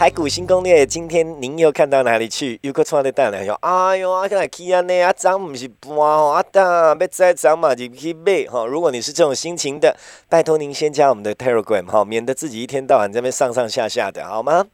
台股新攻略，今天您又看到哪里去？又个创的蛋来说，哎呦，啊，来去安尼啊，涨不是搬哦，啊，当要再涨嘛就去买哈。如果你是这种心情的，拜托您先加我们的 Telegram 哈，免得自己一天到晚这边上上下下的，好吗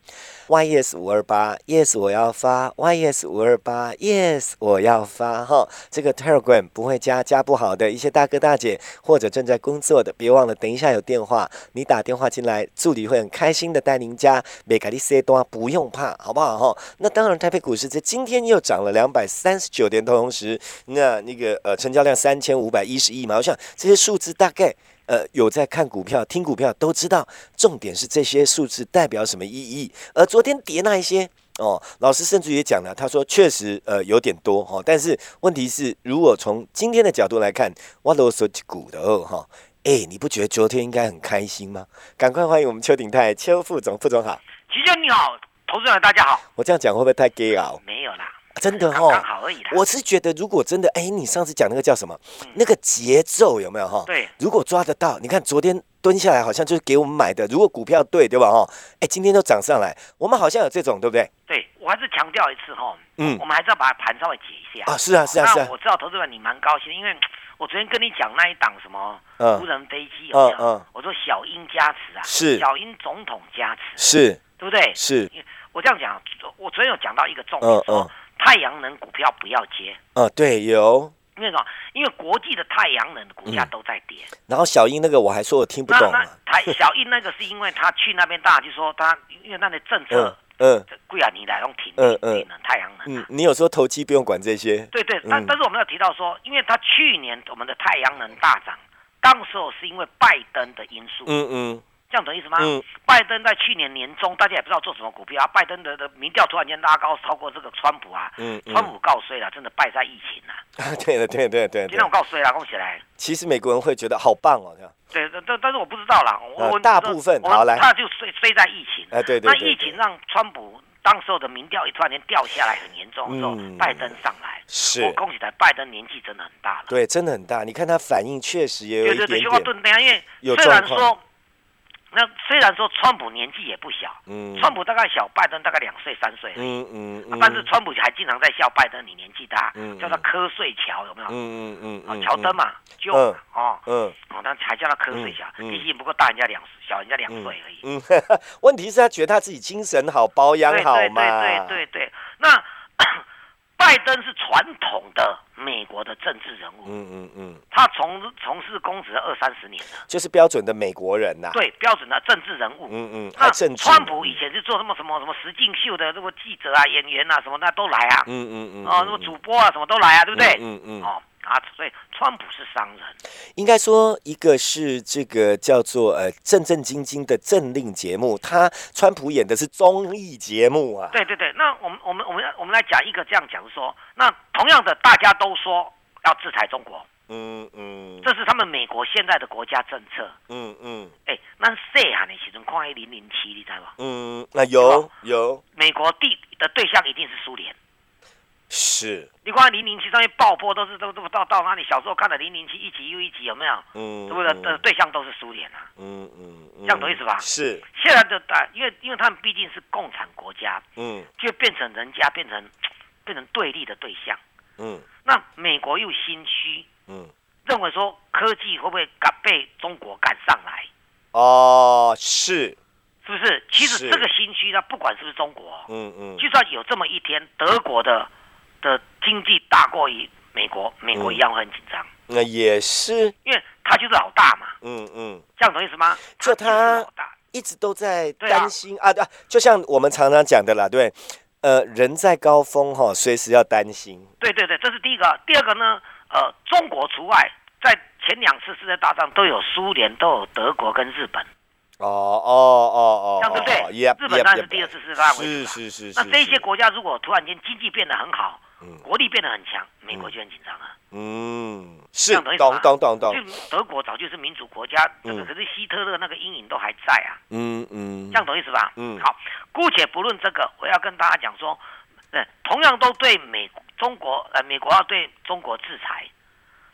？yes 五二八，yes 我要发，yes 五二八，yes 我要发哈。这个 Telegram 不会加，加不好的一些大哥大姐或者正在工作的，别忘了等一下有电话，你打电话进来，助理会很开心的带您加。每个利多不用怕，好不好哈？那当然，台北股市在今天又涨了两百三十九点，同时那那个呃成交量三千五百一十亿嘛，我想这些数字大概。呃，有在看股票、听股票都知道，重点是这些数字代表什么意义。而昨天跌那一些哦，老师甚至也讲了，他说确实呃有点多哈，但是问题是，如果从今天的角度来看，我都说股的哦哈，哎，你不觉得昨天应该很开心吗？赶快欢迎我们邱鼎泰邱副总，副总好，齐正你好，投资人大家好，我这样讲会不会太 gay 啊？没有啦。真的哦，刚好而已我是觉得，如果真的，哎，你上次讲那个叫什么？那个节奏有没有哈？对，如果抓得到，你看昨天蹲下来，好像就是给我们买的。如果股票对，对吧？哈，哎，今天都涨上来，我们好像有这种，对不对？对，我还是强调一次哈，嗯，我们还是要把盘稍微解一下啊。是啊，是啊，是啊。我知道投资人你蛮高兴，因为我昨天跟你讲那一档什么无人飞机有没有？我说小英加持啊，是小英总统加持，是，对不对？是。我这样讲，我昨天有讲到一个重点说。太阳能股票不要接。呃，对，有。因为什么？因为国际的太阳能的股价都在跌。然后小英那个我还说我听不懂。那台小英那个是因为他去那边，大就说他因为那里政策，嗯，贵啊，你来用停嗯嗯太阳能。嗯，你有说投机不用管这些。对对，但但是我们要提到说，因为他去年我们的太阳能大涨，当时候是因为拜登的因素。嗯嗯。这样懂意思吗？嗯，拜登在去年年中，大家也不知道做什么股票啊。拜登的的民调突然间拉高，超过这个川普啊。嗯川普告衰了，真的败在疫情 了。对的，对对对。今天我告衰了，恭喜来。其实美国人会觉得好棒哦，这样。对，但但是我不知道啦。我大部分好来，他就衰衰在疫情。哎，对对。那疫情让川普当时候的民调一突然间掉下来，很严重的时候，拜登上来。是。我恭喜他，拜登年纪真的很大了。对，真的很大。你看他反应确实也有一点点。对对对，因为虽然说。那虽然说川普年纪也不小，嗯，川普大概小拜登大概两岁三岁，嗯嗯，但是川普还经常在笑拜登你年纪大，嗯，叫他瞌睡乔有没有？嗯嗯嗯，啊乔登嘛，就哦，嗯，哦，但还叫他瞌睡乔，毕竟不过大人家两小人家两岁而已。嗯，问题是他觉得他自己精神好，保养好嘛？对对对对对，那。拜登是传统的美国的政治人物，嗯嗯嗯，他从从事公职二三十年了，就是标准的美国人呐，对，标准的政治人物，嗯嗯，那川普以前是做什么什么什么实境秀的，这个记者啊、演员啊什么那都来啊，嗯嗯嗯，哦，什么主播啊什么都来啊，对不对？嗯嗯，哦。啊，所以川普是商人，应该说一个是这个叫做呃正正经经的政令节目，他川普演的是综艺节目啊。对对对，那我们我们我们我们来讲一个这样讲说，那同样的大家都说要制裁中国，嗯嗯，这是他们美国现在的国家政策，嗯嗯，哎，那谁喊你其中看零零七，你知道吗？嗯，那有有，美国地的对象一定是苏联。是，你看零零七上面爆破都是都都到到哪里？小时候看的零零七一集又一集有没有？嗯，对不对？的对象都是苏联啊。嗯嗯，这样懂意思吧？是。现在的大，因为因为他们毕竟是共产国家，嗯，就变成人家变成变成对立的对象。嗯。那美国又心虚，嗯，认为说科技会不会赶被中国赶上来？哦，是，是不是？其实这个新区，它不管是不是中国，嗯嗯，就算有这么一天，德国的。的经济大过于美国，美国一样会很紧张。那也是，因为他就是老大嘛。嗯嗯，这样懂意思吗？就他一直都在担心啊，对，就像我们常常讲的啦，对，呃，人在高峰哈，随时要担心。对对对，这是第一个。第二个呢，呃，中国除外，在前两次世界大战都有苏联，都有德国跟日本。哦哦哦哦，这样对不对？日本当然是第二次世界大战。是是是。那这些国家如果突然间经济变得很好，国力变得很强，美国就很紧张啊。嗯，是。懂懂懂懂。就德国早就是民主国家，这个可是希特勒那个阴影都还在啊。嗯嗯。这样懂意思吧？嗯。好，姑且不论这个，我要跟大家讲说，对，同样都对美中国呃，美国要对中国制裁，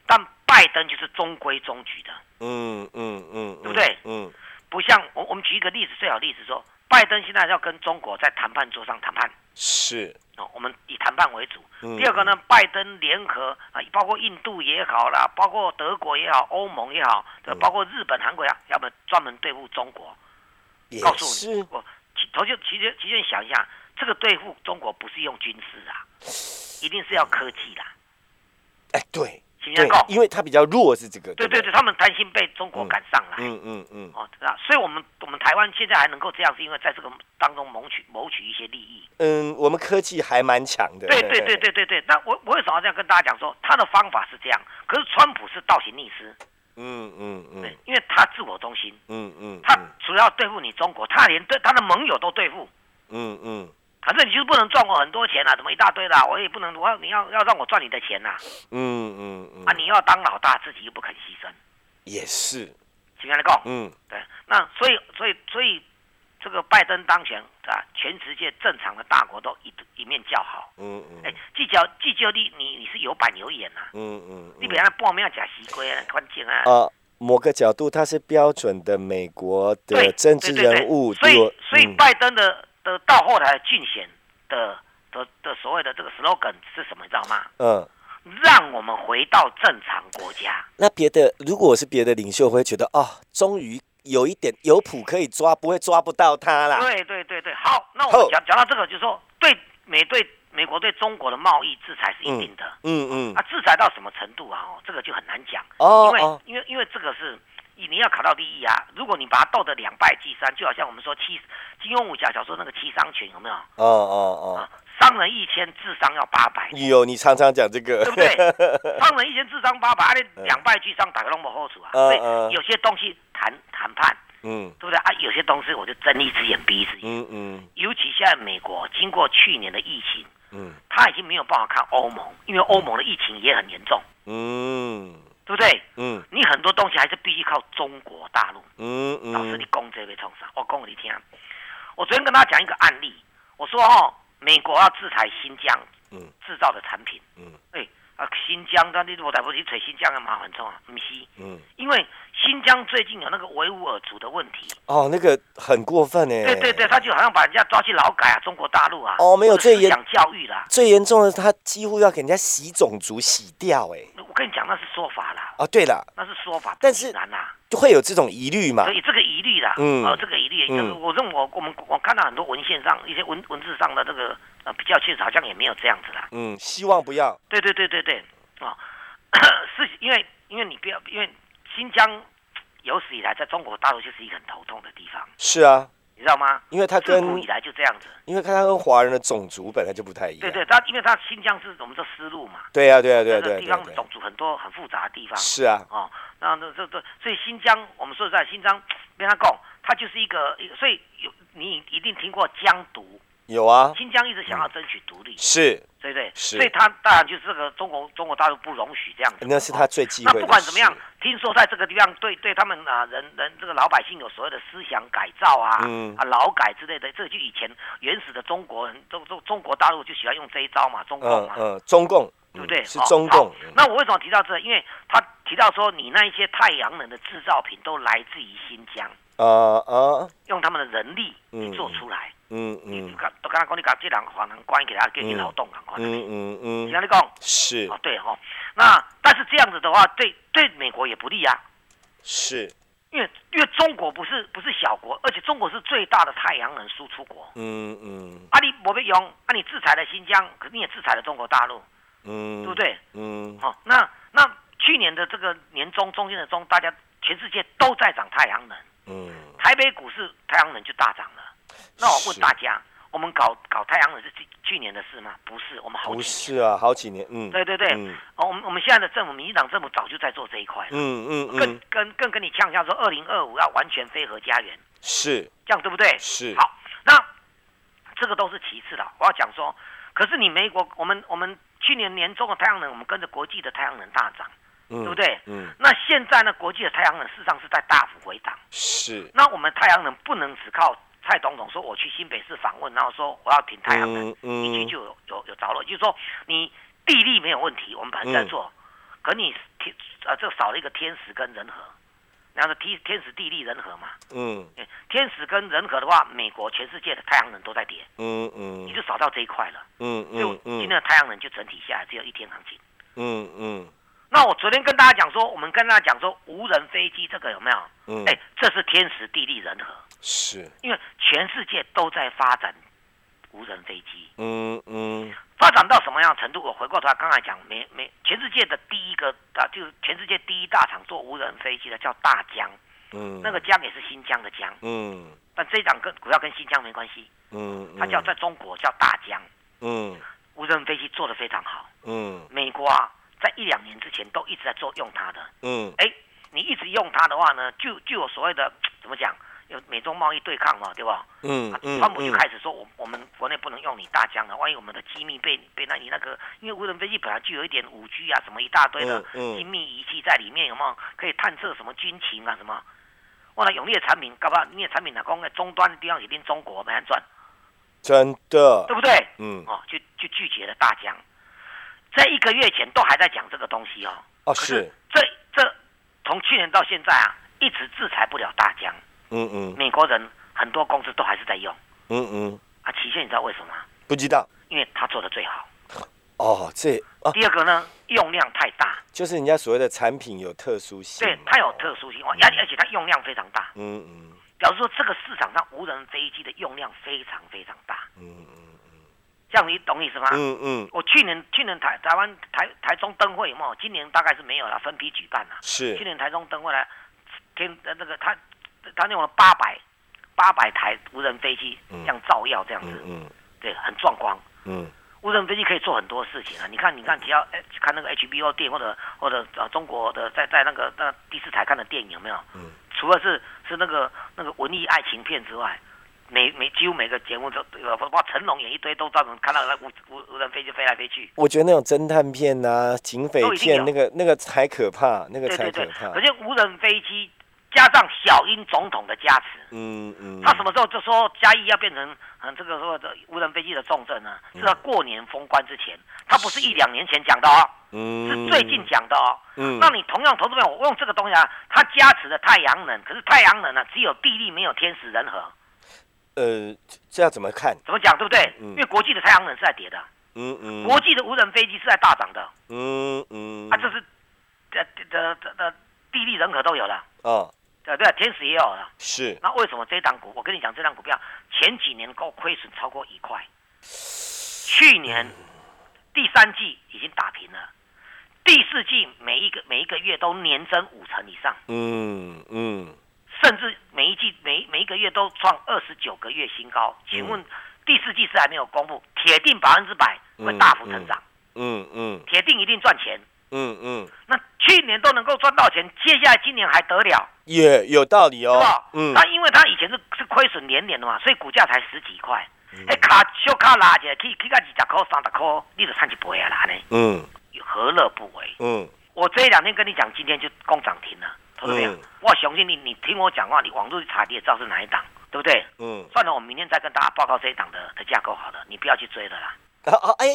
但拜登就是中规中矩的。嗯嗯嗯，对不对？嗯。不像我，我们举一个例子，最好例子说，拜登现在要跟中国在谈判桌上谈判，是哦，我们以谈判为主。第二个呢，拜登联合啊，包括印度也好啦，包括德国也好，欧盟也好，包括日本、韩国呀，要么专门对付中国。告诉你，我头就其实其实想一下，这个对付中国不是用军事啊，一定是要科技啦。哎，对。对，因为他比较弱，是这个。对对对，他们担心被中国赶上来。嗯嗯嗯。哦，啊，所以我们我们台湾现在还能够这样，是因为在这个当中谋取谋取一些利益。嗯，我们科技还蛮强的。对对对对对对。那我我为什么要这样跟大家讲说，他的方法是这样？可是川普是倒行逆施。嗯嗯嗯。对，因为他自我中心。嗯嗯。他主要对付你中国，他连对他的盟友都对付。嗯嗯。反正你就是不能赚我很多钱啊，怎么一大堆的，我也不能，我要你要要让我赚你的钱呐。嗯嗯嗯。啊，你要当老大，自己又不肯牺牲。也是。请来讲。嗯。对。那所以所以所以这个拜登当选啊，全世界正常的大国都一一面叫好。嗯嗯。哎，计较计较你你你是有板有眼呐。嗯嗯。你比方报名要假西龟啊，关键啊。啊，某个角度他是标准的美国的政治人物。所以所以拜登的。的到后来竞选的的的所谓的这个 slogan 是什么？你知道吗？嗯，让我们回到正常国家。那别的，如果是别的领袖，会觉得哦，终于有一点有谱可以抓，不会抓不到他啦。对对对对，好，那我们讲讲到这个，就是说对美对美国对中国的贸易制裁是一定的。嗯嗯。啊，制裁到什么程度啊？哦，这个就很难讲。哦。因为因为因为这个是。你要考到第一啊！如果你把它斗得两败俱伤，就好像我们说七金庸武侠小说那个七伤拳有没有？哦哦哦，伤人一千，智商要八百。有，你常常讲这个，对不对？伤人一千，智商八百，你两败俱伤，打个龙不好处啊！所以有些东西谈谈判，嗯，对不对啊？有些东西我就睁一只眼闭一只眼。嗯嗯。尤其现在美国经过去年的疫情，嗯，他已经没有办法看欧盟，因为欧盟的疫情也很严重。嗯。对不对？嗯，你很多东西还是必须靠中国大陆。嗯嗯，老师，你讲这个冲啥？我讲给你听。我昨天跟他讲一个案例，我说哦，美国要制裁新疆，嗯，制造的产品，嗯，哎。新疆，但你我来不去吹新疆的麻烦冲啊，不是？嗯，因为新疆最近有那个维吾尔族的问题。哦，那个很过分呢。对对对，他就好像把人家抓去劳改啊，中国大陆啊。哦，没有最严教育啦。最严重的，他几乎要给人家洗种族、洗掉。哎，我跟你讲，那是说法啦。哦，对了，那是说法，但是难呐，就会有这种疑虑嘛。所以这个疑虑啦，嗯，哦，这个疑虑，嗯，我认为我我们我看到很多文献上一些文文字上的这个呃比较，确实好像也没有这样子啦。嗯，希望不要。对对对对对，啊。是因为，因为你不要，因为新疆有史以来在中国大陆就是一个很头痛的地方。是啊，你知道吗？因为它跟古以来就这样子。因为它跟华人的种族本来就不太一样。对对，它因为它新疆是我们的丝路嘛。对啊，对啊，对啊，对地方种族很多很复杂的地方。是啊。哦，那那这这，所以新疆我们说实在，新疆跟他讲，它就是一个，所以有你一定听过疆独。有啊，新疆一直想要争取独立，是，对不对？所以他当然就是这个中国中国大陆不容许这样子。那是他最忌讳。那不管怎么样，听说在这个地方对对他们啊人人这个老百姓有所谓的思想改造啊，嗯啊劳改之类的，这就以前原始的中国人，中中中国大陆就喜欢用这一招嘛，中共嘛，嗯，中共对不对？是中共。那我为什么提到这？因为他提到说，你那一些太阳能的制造品都来自于新疆，啊啊，用他们的人力你做出来。嗯嗯，都刚刚讲你讲这人华人关给他给你劳动啊，嗯嗯嗯，听你讲。是。哦对哈，那但是这样子的话，对对美国也不利啊，是，因为因为中国不是不是小国，而且中国是最大的太阳能输出国，嗯嗯，啊你我被用，啊你制裁了新疆，可你也制裁了中国大陆，嗯，对不对？嗯，好，那那去年的这个年中中间的中，大家全世界都在涨太阳能，嗯，台北股市太阳能就大涨了。那我问大家，我们搞搞太阳能是去去年的事吗？不是，我们好不是啊，好几年，嗯，对对对，哦，我们我们现在的政府，民进党政府早就在做这一块了，嗯嗯嗯，更跟更跟你呛一下，说二零二五要完全飞核家园，是。这样对不对？是，好，那这个都是其次的，我要讲说，可是你美国，我们我们去年年中的太阳能，我们跟着国际的太阳能大涨，对不对？嗯，那现在呢，国际的太阳能事实上是在大幅回档，是，那我们太阳能不能只靠。蔡总统说：“我去新北市访问，然后说我要停太阳能，一去就有有有着落。就是说，你地利没有问题，我们本来在做，可你天啊，这少了一个天时跟人和，然后天天时地利人和嘛。嗯，天时跟人和的话，美国全世界的太阳能都在跌。嗯嗯，你就少到这一块了。嗯嗯，就今天的太阳能就整体下来只有一天行情。嗯嗯。那我昨天跟大家讲说，我们跟大家讲说，无人飞机这个有没有？嗯，哎，这是天时地利人和。是，因为全世界都在发展无人飞机。嗯嗯，发展到什么样程度？我回过头来刚才讲，没没，全世界的第一个啊，就是全世界第一大厂做无人飞机的叫大疆。嗯，那个疆也是新疆的疆。嗯，但这档跟股票跟新疆没关系。嗯，它叫在中国叫大疆。嗯，无人飞机做的非常好。嗯，美国啊。在一两年之前都一直在做用它的，嗯，哎，你一直用它的话呢，就就有所谓的怎么讲，有美中贸易对抗嘛，对吧？嗯嗯，川普就开始说，我我们国内不能用你大疆了，万一我们的机密被被那你那个，因为无人飞机本来就有一点五 G 啊，什么一大堆的精密仪器在里面，有没有可以探测什么军情啊什么？哇，永利的产品，搞不好你的产品呢，光在终端的地方一定中国没人赚，真的，对不对？嗯，哦，就就拒绝了大疆。在一个月前都还在讲这个东西哦。哦，是。这这从去年到现在啊，一直制裁不了大疆。嗯嗯。美国人很多公司都还是在用。嗯嗯。啊，期限你知道为什么吗？不知道。因为他做的最好。哦，这。第二个呢，用量太大。就是人家所谓的产品有特殊性。对，它有特殊性，而而且它用量非常大。嗯嗯。表示说，这个市场上无人飞机的用量非常非常大。嗯嗯。这样你懂意思吗？嗯嗯。我去年去年台台湾台台中灯会有没有？今年大概是没有了，分批举办了。是。去年台中灯会呢，天那个他他用了八百八百台无人飞机，这样照耀这样子。嗯。对，很壮观。嗯。无人飞机可以做很多事情啊！你看，你看，只要看那个 HBO 电或者或者呃中国的在在那个那第四台看的电影有没有？嗯。除了是是那个那个文艺爱情片之外。每每几乎每个节目都，哇，成龙演一堆都照能看到那无无无人飞机飞来飞去。我觉得那种侦探片呐、警匪片，那个那个才可怕，那个才可怕。而且无人飞机加上小英总统的加持，嗯嗯，他什么时候就说嘉义要变成嗯这个说的无人飞机的重镇呢？是他过年封关之前，他不是一两年前讲的哦，嗯，是最近讲的哦。嗯，那你同样投资朋友，我用这个东西啊，它加持的太阳能，可是太阳能呢，只有地利没有天时人和。呃，这要怎么看？怎么讲，对不对？因为国际的太阳能是在跌的，嗯嗯，国际的无人飞机是在大涨的，嗯嗯，啊，这是的的的的地利人和都有了，哦，对对，天使也有了，是。那为什么这档股？我跟你讲，这档股票前几年够亏损超过一块，去年第三季已经打平了，第四季每一个每一个月都年增五成以上，嗯嗯。甚至每一季每每一个月都创二十九个月新高，请问第四季是还没有公布，铁定百分之百会大幅成长，嗯嗯，铁定一定赚钱，嗯嗯。那去年都能够赚到钱，接下来今年还得了？也有道理哦，嗯。那因为他以前是是亏损连连的嘛，所以股价才十几块，哎卡小卡拉起来，可以可以个二十块三十块，你就赚一倍啊啦呢，嗯，何乐不为？嗯，我这两天跟你讲，今天就攻涨停了。对不我相信你，你听我讲话，你网络去查，你也知道是哪一档，对不对？嗯。算了，我明天再跟大家报告这一档的的架构好了，你不要去追了啦。哦哎，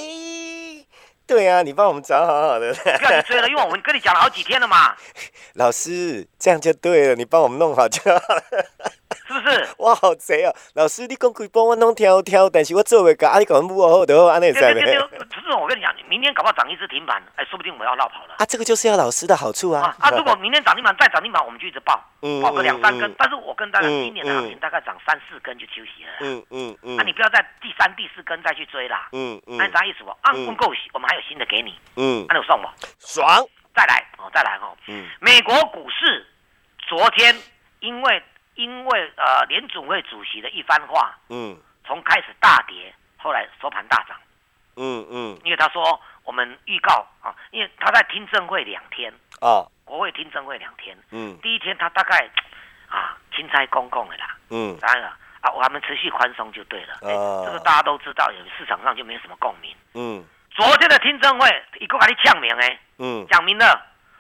对啊，你帮我们找好好的。不要你追了，因为我们跟你讲了好几天了嘛。老师，这样就对了，你帮我们弄好就好了。是不是？哇，好贼哦！老师，你讲可以帮我弄挑挑，但是我做未到，啊，你讲不好就好，安尼在没？不是，我跟你讲，明天搞不好涨一只停板，哎，说不定我们要绕跑了。啊，这个就是要老师的好处啊！啊，如果明天涨停板再涨停板，我们就一直报，报个两三根。但是我跟大家今年的行情大概涨三四根就休息了。嗯嗯嗯。啊你不要在第三、第四根再去追啦。嗯嗯。那啥意思不？按不够，我们还有新的给你。嗯。按有送不？爽。再来哦，再来哦。嗯。美国股市昨天因为。因为呃，联总会主席的一番话，嗯，从开始大跌，后来收盘大涨。嗯嗯，因为他说我们预告啊，因为他在听证会两天啊，国会听证会两天。嗯，第一天他大概啊，钦差公共的啦。嗯，当然了啊，我们持续宽松就对了。啊，这个大家都知道，有市场上就没什么共鸣。嗯，昨天的听证会一个给你讲明哎，嗯，讲明了。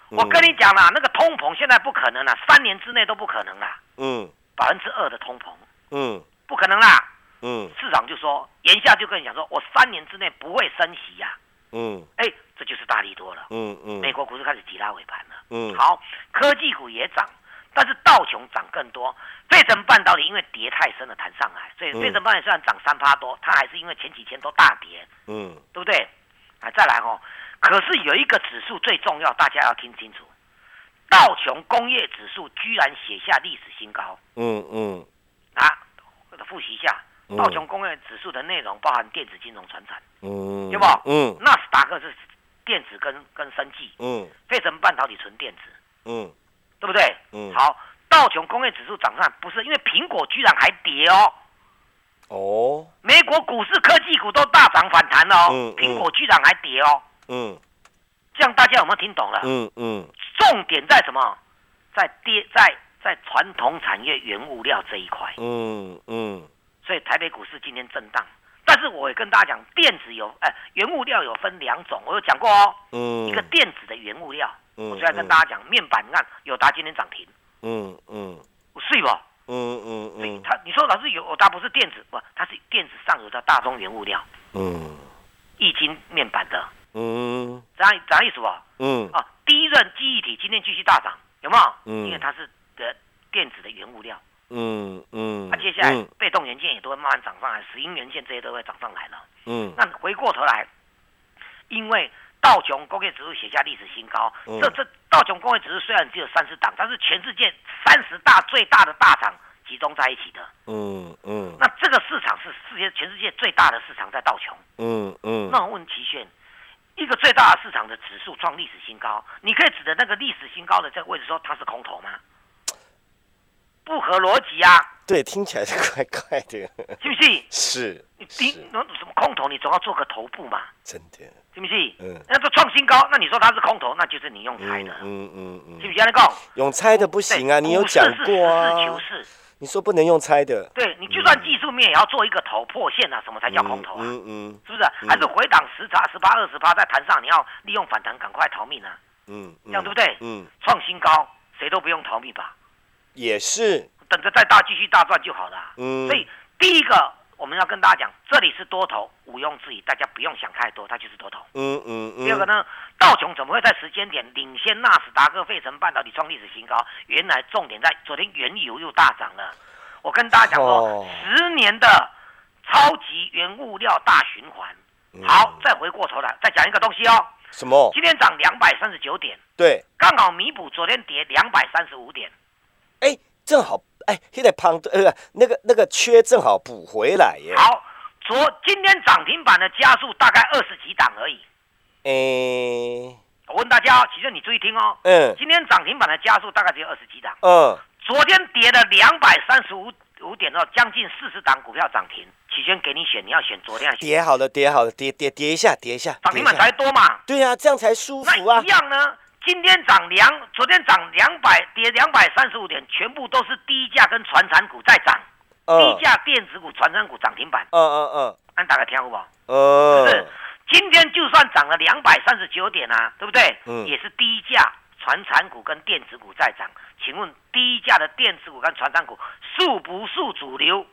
我跟你讲啦，那个通膨现在不可能啦，三年之内都不可能啦。嗯，百分之二的通膨。嗯，不可能啦。嗯，市场就说，言下就跟你讲说，我三年之内不会升息呀。嗯，哎，这就是大利多了。嗯嗯，美国股市开始急拉尾盘了。嗯，好，科技股也涨，但是道琼涨更多。费城半导体因为跌太深了弹上来，所以费城半导体虽然涨三趴多，它还是因为前几天都大跌。嗯，对不对？啊，再来哦，可是有一个指数最重要，大家要听清楚，道琼工业指数居然写下历史新高。嗯嗯，啊，我复习一下。道琼工业指数的内容包含电子、金融、船产，嗯，对不？嗯，纳斯达克是电子跟跟生技，嗯，费城半导体纯电子，嗯，对不对？嗯，好，道琼工业指数涨上，不是因为苹果居然还跌哦，哦，美国股市科技股都大涨反弹哦，嗯，苹果居然还跌哦，嗯，这样大家有没有听懂了？嗯嗯，重点在什么？在跌在在传统产业原物料这一块，嗯嗯。所以台北股市今天震荡，但是我也跟大家讲，电子有哎，原物料有分两种，我有讲过哦。嗯。一个电子的原物料，我就要跟大家讲，面板看友达今天涨停。嗯嗯。是不？嗯嗯嗯。他你说老师有它不是电子不？它是电子上游的大宗原物料。嗯。易经面板的。嗯。这样这样意思不？嗯。啊，第一任记忆体今天继续大涨，有没有？嗯。因为它是的电子的原物料。嗯嗯，那接下来被动元件也都会慢慢涨上来，石英元件这些都会涨上来了。嗯，那回过头来，因为道琼工业指数写下历史新高，这这道琼工业指数虽然只有三十档，但是全世界三十大最大的大厂集中在一起的。嗯嗯，那这个市场是世界全世界最大的市场在道琼。嗯嗯，那我问齐炫，一个最大的市场的指数创历史新高，你可以指的那个历史新高的这个位置说它是空头吗？不合逻辑啊！对，听起来是怪怪的，是不是？是，你盯那什么空头，你总要做个头部嘛。真的，是不是？嗯，那这创新高，那你说它是空头，那就是你用猜的。嗯嗯嗯，是不是？你讲用猜的不行啊，你有讲过啊。实事求是，你说不能用猜的。对你就算技术面也要做一个头破线啊，什么才叫空头啊？嗯嗯，是不是？还是回档十差十八二十八在盘上，你要利用反弹赶快逃命啊？嗯，这样对不对？嗯，创新高，谁都不用逃命吧？也是，等着再大继续大赚就好了。嗯，所以第一个我们要跟大家讲，这里是多头，毋庸置疑，大家不用想太多，它就是多头。嗯嗯嗯。第二个呢，道琼怎么会在时间点领先纳斯达克、费城半导体创历史新高？原来重点在昨天原油又大涨了。我跟大家讲说，十年的超级原物料大循环。好，再回过头来再讲一个东西哦。什么？今天涨两百三十九点。对。刚好弥补昨天跌两百三十五点。哎，正好哎，现在胖呃，那个那个缺正好补回来耶。好，昨今天涨停板的加速大概二十几档而已。哎，我问大家，其实你注意听哦。嗯。今天涨停板的加速大概只有二十几档。嗯。昨天跌了两百三十五五点哦，将近四十档股票涨停。起先给你选，你要选昨天。跌好了，跌好了，跌跌跌一下，跌一下。涨停板才多嘛？对呀，这样才舒服啊。一样呢。今天涨两，昨天涨两百，跌两百三十五点，全部都是低价跟传产股在涨，低价电子股、传产股涨停板。嗯嗯嗯，按打个听好不好？是不是？今天就算涨了两百三十九点啊，对不对？嗯，也是低价传产股跟电子股在涨。请问低价的电子股跟传产股属不属主流？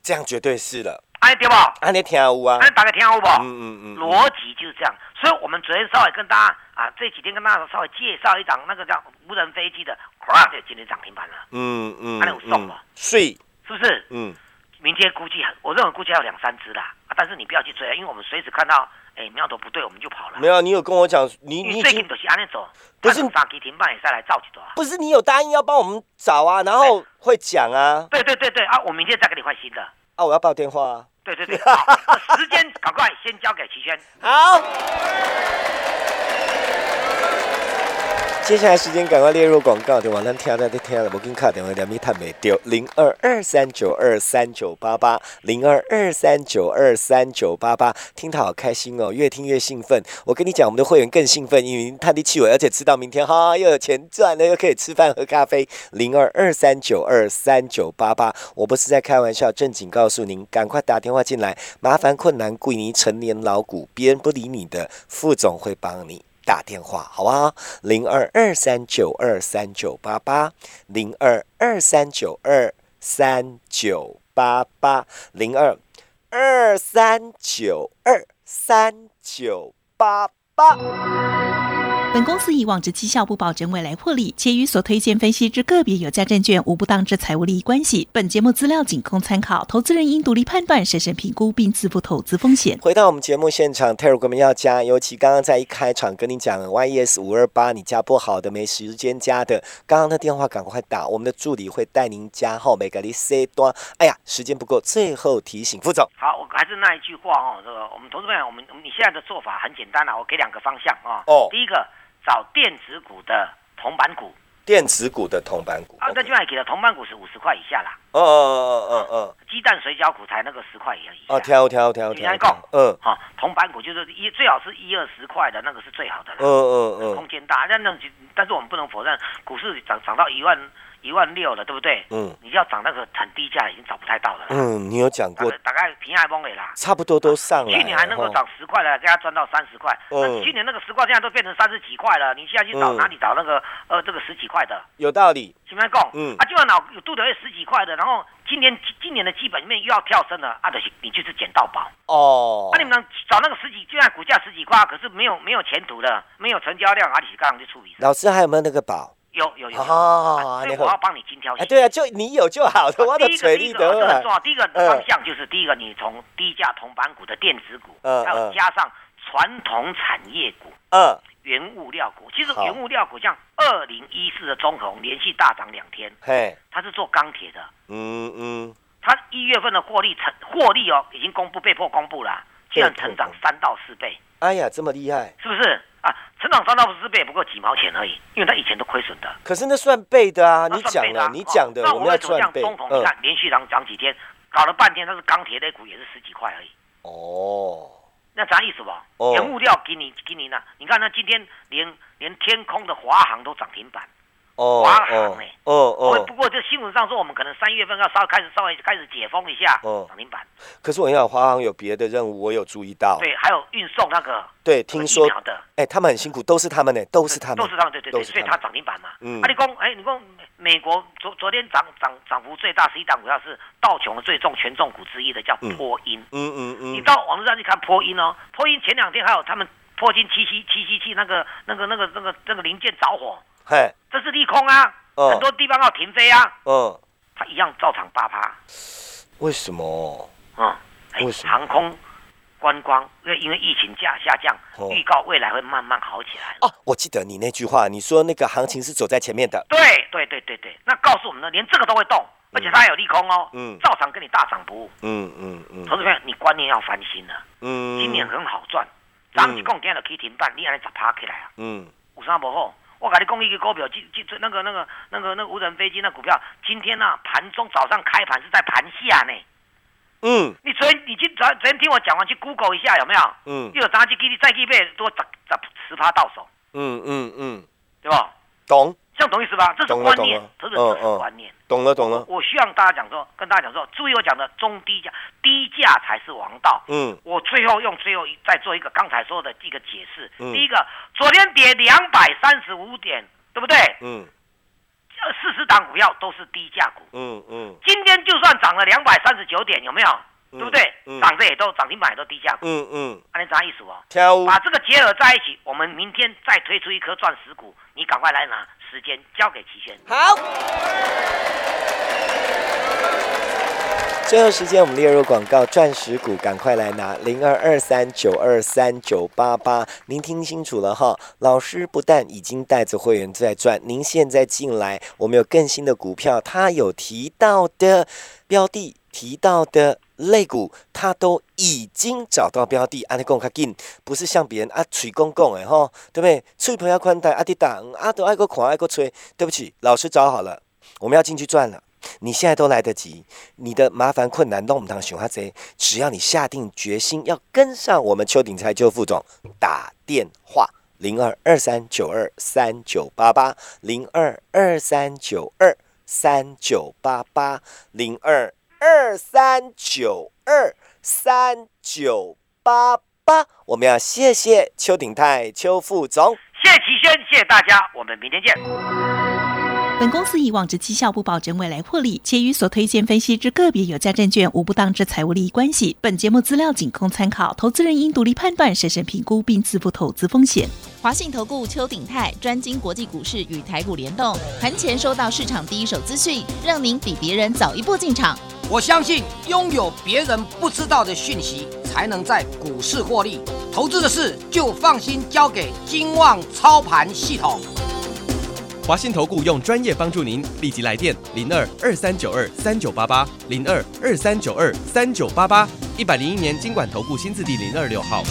这样绝对是了。哎，对不？安尼听有啊？安打个听有不？嗯嗯嗯，逻辑就是这样。所以我们昨天稍微跟大家啊，这几天跟大家稍微介绍一档那个叫无人飞机的今天涨停板了。嗯嗯，还有送不？税是不是？嗯，明天估计我认为估计要两三只啦。啊，但是你不要去追，因为我们随时看到哎苗头不对，我们就跑了。没有，你有跟我讲，你你最近都是安尼走，不是涨停板也再来造几多？不是，你有答应要帮我们找啊，然后会讲啊。对对对对啊，我明天再给你换新的。啊，我要报电话啊。对对对，时间赶快先交给齐轩。好。接下来时间赶快列入广告，对，网上听的都听了，我给你卡电话两米探没丢，零二二三九二三九八八，零二二三九二三九八八，听他好开心哦，越听越兴奋。我跟你讲，我们的会员更兴奋，因为探地气味，而且知道明天哈又有钱赚了，又可以吃饭喝咖啡。零二二三九二三九八八，我不是在开玩笑，正经告诉您，赶快打电话进来。麻烦困难贵你成年老股，别人不理你的，副总会帮你。打电话好不好？零二二三九二三九八八，零二二三九二三九八八，零二二三九二三九八八。本公司以往之绩效不保证未来获利，且与所推荐分析之个别有价证券无不当之财务利益关系。本节目资料仅供参考，投资人应独立判断、审慎评估并自负投资风险。回到我们节目现场，泰 r 哥们要加，尤其刚刚在一开场跟你讲 YES 五二八，你加不好的没时间加的，刚刚的电话赶快打，我们的助理会带您加号，每个你 C 端。哎呀，时间不够，最后提醒副总。好，我还是那一句话哦，这个我们投资朋友，我们你现在的做法很简单啊，我给两个方向啊。哦。第一个。找电子股的铜板股，电子股的铜板股，啊，那就还给了铜板股是五十块以下啦。哦哦哦哦哦，鸡蛋水饺股才那个十块以下。哦，挑挑挑挑。嗯，好，铜板股就是一最好是一二十块的那个是最好的了。嗯嗯嗯，空间大，但那但是我们不能否认，股市涨涨到一万。一万六了，对不对？嗯，你要涨那个很低价，已经找不太到了。嗯，你有讲过，大概平安崩尾啦，差不多都上了。去年还能够涨十块了，给他赚到三十块。嗯，去年那个十块现在都变成三十几块了，你现在去找哪里找那个呃这个十几块的？有道理。前面讲，嗯，啊，就算老有杜德会十几块的，然后今年今年的基本面又要跳升了，啊，就是你就是捡到宝。哦。那你们找那个十几，就算股价十几块，可是没有没有前途的，没有成交量，而且刚刚就处理。老师还有没有那个宝？有有有，所以我要帮你精挑细。对啊，就你有就好。第一个第一个很重要，第一个方向就是第一个，你从低价铜板股的电子股，还有加上传统产业股，嗯，原物料股。其实原物料股像二零一四的中红连续大涨两天，嘿，它是做钢铁的，嗯嗯，它一月份的获利成获利哦，已经公布被迫公布了，竟然成长三到四倍。哎呀，这么厉害，是不是？啊，成长三到四倍不过几毛钱而已，因为他以前都亏损的。可是那算倍的啊，你讲的，你讲的，我们要赚倍。中统，你看连续涨涨几天，搞了半天，它是钢铁类股也是十几块而已。哦，那啥意思吧？原物料给你给你呢？你看，那今天连连天空的华航都涨停板。华航哎，哦哦，不过这新闻上说，我们可能三月份要稍开始稍微开始解封一下，涨停板。可是我想华航有别的任务，我有注意到。对，还有运送那个。对，听说的。哎，他们很辛苦，都是他们呢，都是他们，都是他们，对对对，所以它涨停板嘛。嗯。啊，你讲，哎，你讲美国昨昨天涨涨涨幅最大是一档股票是道琼的最重权重股之一的，叫波音。嗯嗯嗯。你到网络上去看波音哦，波音前两天还有他们波音七七七七七那个那个那个那个那个零件着火。嘿，这是利空啊，很多地方要停飞啊。嗯，它一样照常八趴。为什么？嗯，为什么？航空观光，因为因为疫情价下降，预告未来会慢慢好起来。哦，我记得你那句话，你说那个行情是走在前面的。对对对对对，那告诉我们呢，连这个都会动，而且它还有利空哦。嗯，照常跟你大涨不误。嗯嗯嗯，投资朋友，你观念要翻新了。嗯，今年很好赚，涨一共今日可以停板，你还能咋趴起来啊？嗯，有啥不好？我给你讲一个股票，今今那个那个那个那个无人飞机那股票，今天呢盘中早上开盘是在盘下呢。嗯，你昨天你今昨昨天听我讲完去 Google 一下有没有？嗯，又有杂技给你再给倍多十十十趴到手。嗯嗯嗯，对吧？懂。这样懂意思吧？这是观念，这是观念。懂了懂了。我希望大家讲说，跟大家讲说，注意我讲的中低价，低价才是王道。嗯。我最后用最后再做一个刚才说的一个解释。嗯。第一个，昨天跌两百三十五点，对不对？嗯。四十档股票都是低价股。嗯嗯。今天就算涨了两百三十九点，有没有？对不对？涨的也都涨停板也都低价股。嗯嗯。那你啥意思哦？把这个结合在一起，我们明天再推出一颗钻石股，你赶快来拿。时间交给齐轩。好。最后时间我们列入广告，钻石股赶快来拿零二二三九二三九八八。您听清楚了哈，老师不但已经带着会员在赚，您现在进来，我们有更新的股票，他有提到的标的，提到的。肋骨，它都已经找到标的。安尼讲较紧，不是像别人啊，吹公公诶吼，对不对？吹朋友宽带阿弟打，啊都爱个看爱个吹。对不起，老师找好了，我们要进去赚了。你现在都来得及，你的麻烦困难都我们当熊哈贼。只要你下定决心要跟上我们邱鼎才邱副总，打电话零二二三九二三九八八零二二三九二三九八八零二二三九二三九八八。我们要谢谢邱鼎泰邱副总，谢谢齐轩，谢谢大家，我们明天见。本公司以往之绩效不保证未来获利，且与所推荐分析之个别有价证券无不当之财务利益关系。本节目资料仅供参考，投资人应独立判断、审慎评估并自负投资风险。华信投顾邱鼎泰专精国际股市与台股联动，盘前收到市场第一手资讯，让您比别人早一步进场。我相信拥有别人不知道的讯息，才能在股市获利。投资的事就放心交给金旺操盘系统。华信投顾用专业帮助您，立即来电零二二三九二三九八八零二二三九二三九八八一百零一年经管投顾新字第零二六号。